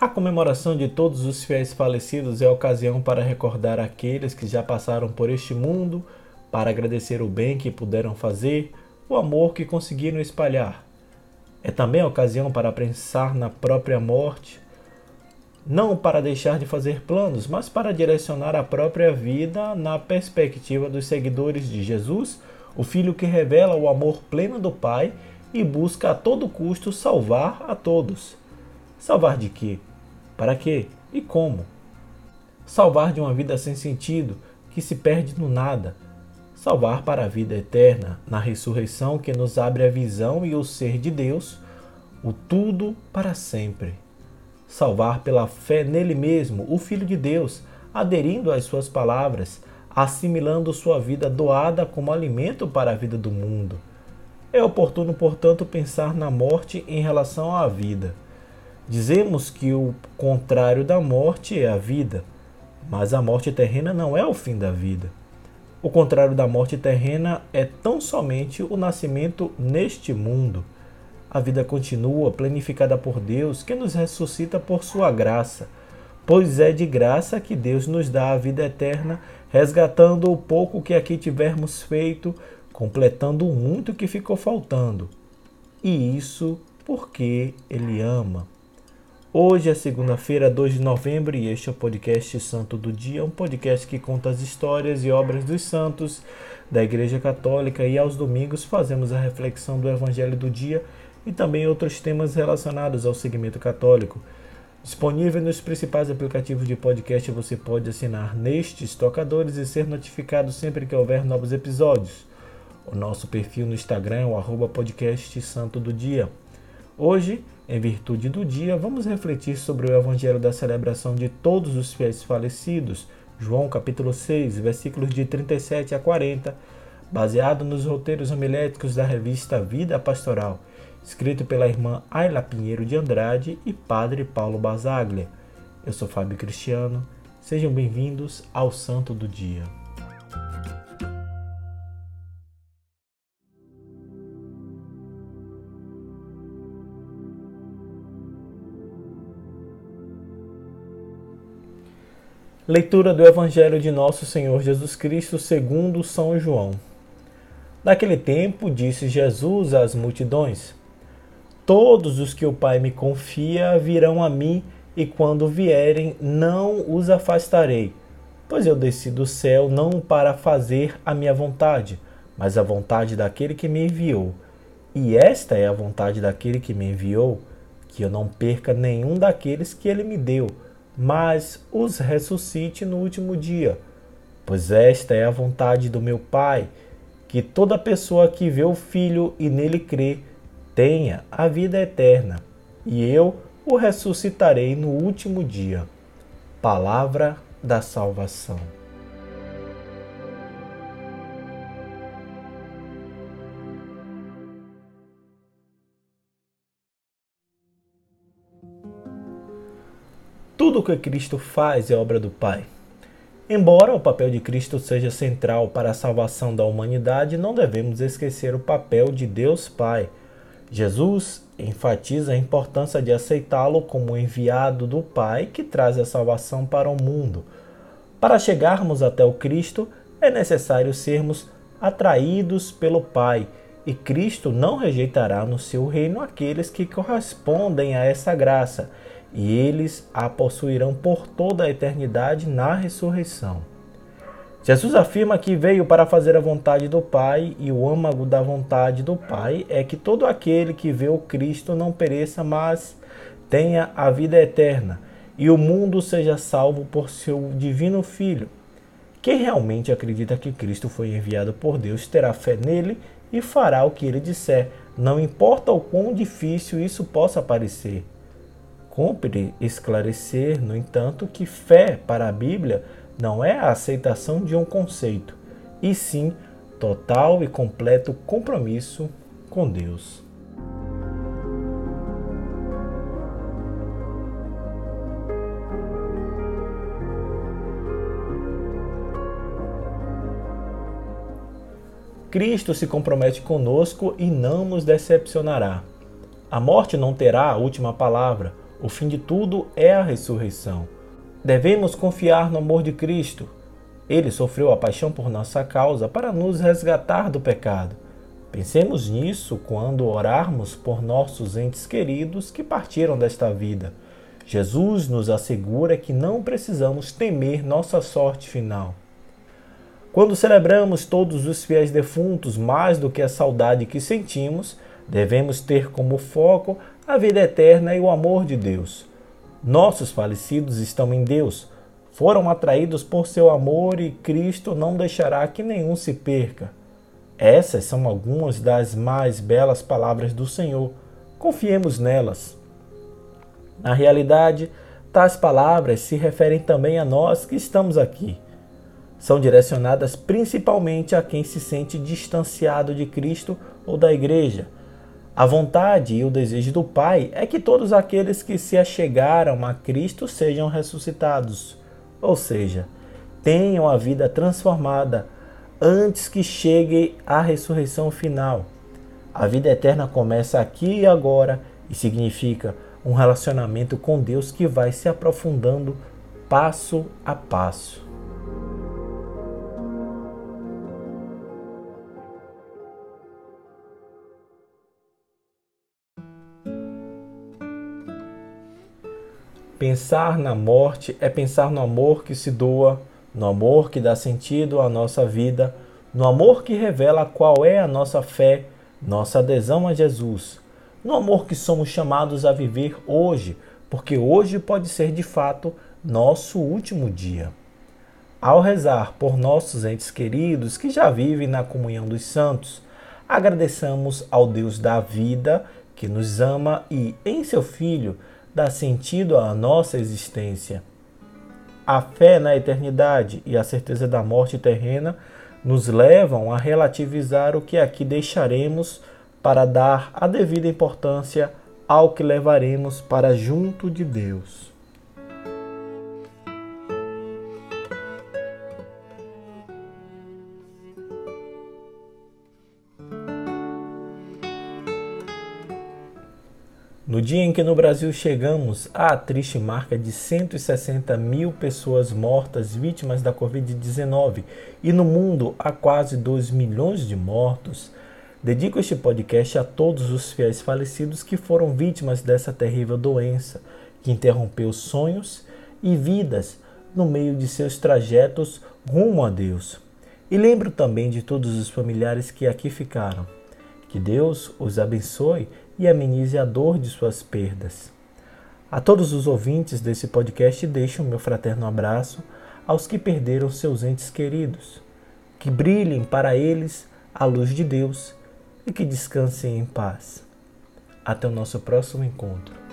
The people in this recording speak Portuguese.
A comemoração de todos os fiéis falecidos é ocasião para recordar aqueles que já passaram por este mundo, para agradecer o bem que puderam fazer, o amor que conseguiram espalhar. É também ocasião para pensar na própria morte, não para deixar de fazer planos, mas para direcionar a própria vida na perspectiva dos seguidores de Jesus, o Filho que revela o amor pleno do Pai e busca a todo custo salvar a todos. Salvar de quê? Para quê? E como? Salvar de uma vida sem sentido, que se perde no nada. Salvar para a vida eterna, na ressurreição que nos abre a visão e o ser de Deus, o tudo para sempre salvar pela fé nele mesmo, o Filho de Deus, aderindo às suas palavras, assimilando sua vida doada como alimento para a vida do mundo. É oportuno, portanto, pensar na morte em relação à vida. Dizemos que o contrário da morte é a vida, mas a morte terrena não é o fim da vida. O contrário da morte terrena é tão somente o nascimento neste mundo. A vida continua, planificada por Deus, que nos ressuscita por sua graça. Pois é de graça que Deus nos dá a vida eterna, resgatando o pouco que aqui tivermos feito, completando muito que ficou faltando. E isso porque Ele ama. Hoje é segunda-feira, 2 de novembro, e este é o podcast Santo do Dia, um podcast que conta as histórias e obras dos santos da Igreja Católica, e aos domingos fazemos a reflexão do Evangelho do dia e também outros temas relacionados ao segmento católico. Disponível nos principais aplicativos de podcast, você pode assinar nestes tocadores e ser notificado sempre que houver novos episódios. O nosso perfil no Instagram é o arroba podcast Santo do Dia. Hoje, em virtude do dia, vamos refletir sobre o Evangelho da celebração de todos os fiéis falecidos, João capítulo 6, versículos de 37 a 40, baseado nos roteiros homiléticos da revista Vida Pastoral escrito pela irmã Ayla Pinheiro de Andrade e padre Paulo Basaglia. Eu sou Fábio Cristiano, sejam bem-vindos ao Santo do Dia. Leitura do Evangelho de Nosso Senhor Jesus Cristo segundo São João. Naquele tempo, disse Jesus às multidões: Todos os que o Pai me confia virão a mim, e quando vierem, não os afastarei. Pois eu desci do céu não para fazer a minha vontade, mas a vontade daquele que me enviou. E esta é a vontade daquele que me enviou, que eu não perca nenhum daqueles que ele me deu, mas os ressuscite no último dia. Pois esta é a vontade do meu Pai, que toda pessoa que vê o Filho e nele crê, tenha a vida eterna, e eu o ressuscitarei no último dia. Palavra da salvação. Tudo o que Cristo faz é obra do Pai. Embora o papel de Cristo seja central para a salvação da humanidade, não devemos esquecer o papel de Deus Pai Jesus enfatiza a importância de aceitá-lo como enviado do Pai que traz a salvação para o mundo. Para chegarmos até o Cristo, é necessário sermos atraídos pelo Pai, e Cristo não rejeitará no seu reino aqueles que correspondem a essa graça, e eles a possuirão por toda a eternidade na ressurreição. Jesus afirma que veio para fazer a vontade do Pai, e o âmago da vontade do Pai é que todo aquele que vê o Cristo não pereça, mas tenha a vida eterna, e o mundo seja salvo por seu divino Filho. Quem realmente acredita que Cristo foi enviado por Deus terá fé nele e fará o que ele disser, não importa o quão difícil isso possa parecer. Cumpre esclarecer, no entanto, que fé para a Bíblia não é a aceitação de um conceito, e sim total e completo compromisso com Deus. Cristo se compromete conosco e não nos decepcionará. A morte não terá a última palavra. O fim de tudo é a ressurreição. Devemos confiar no amor de Cristo. Ele sofreu a paixão por nossa causa para nos resgatar do pecado. Pensemos nisso quando orarmos por nossos entes queridos que partiram desta vida. Jesus nos assegura que não precisamos temer nossa sorte final. Quando celebramos todos os fiéis defuntos mais do que a saudade que sentimos, devemos ter como foco a vida eterna e o amor de Deus. Nossos falecidos estão em Deus, foram atraídos por seu amor e Cristo não deixará que nenhum se perca. Essas são algumas das mais belas palavras do Senhor. Confiemos nelas. Na realidade, tais palavras se referem também a nós que estamos aqui. São direcionadas principalmente a quem se sente distanciado de Cristo ou da Igreja. A vontade e o desejo do Pai é que todos aqueles que se achegaram a Cristo sejam ressuscitados, ou seja, tenham a vida transformada antes que chegue a ressurreição final. A vida eterna começa aqui e agora e significa um relacionamento com Deus que vai se aprofundando passo a passo. Pensar na morte é pensar no amor que se doa, no amor que dá sentido à nossa vida, no amor que revela qual é a nossa fé, nossa adesão a Jesus, no amor que somos chamados a viver hoje, porque hoje pode ser de fato nosso último dia. Ao rezar por nossos entes queridos que já vivem na comunhão dos santos, agradeçamos ao Deus da vida que nos ama e, em seu Filho, dá sentido à nossa existência. A fé na eternidade e a certeza da morte terrena nos levam a relativizar o que aqui deixaremos para dar a devida importância ao que levaremos para junto de Deus. No dia em que no Brasil chegamos à triste marca de 160 mil pessoas mortas vítimas da Covid-19 e no mundo há quase 2 milhões de mortos, dedico este podcast a todos os fiéis falecidos que foram vítimas dessa terrível doença que interrompeu sonhos e vidas no meio de seus trajetos rumo a Deus. E lembro também de todos os familiares que aqui ficaram. Que Deus os abençoe e amenize a dor de suas perdas. A todos os ouvintes desse podcast, deixo o meu fraterno abraço aos que perderam seus entes queridos. Que brilhem para eles a luz de Deus e que descansem em paz. Até o nosso próximo encontro.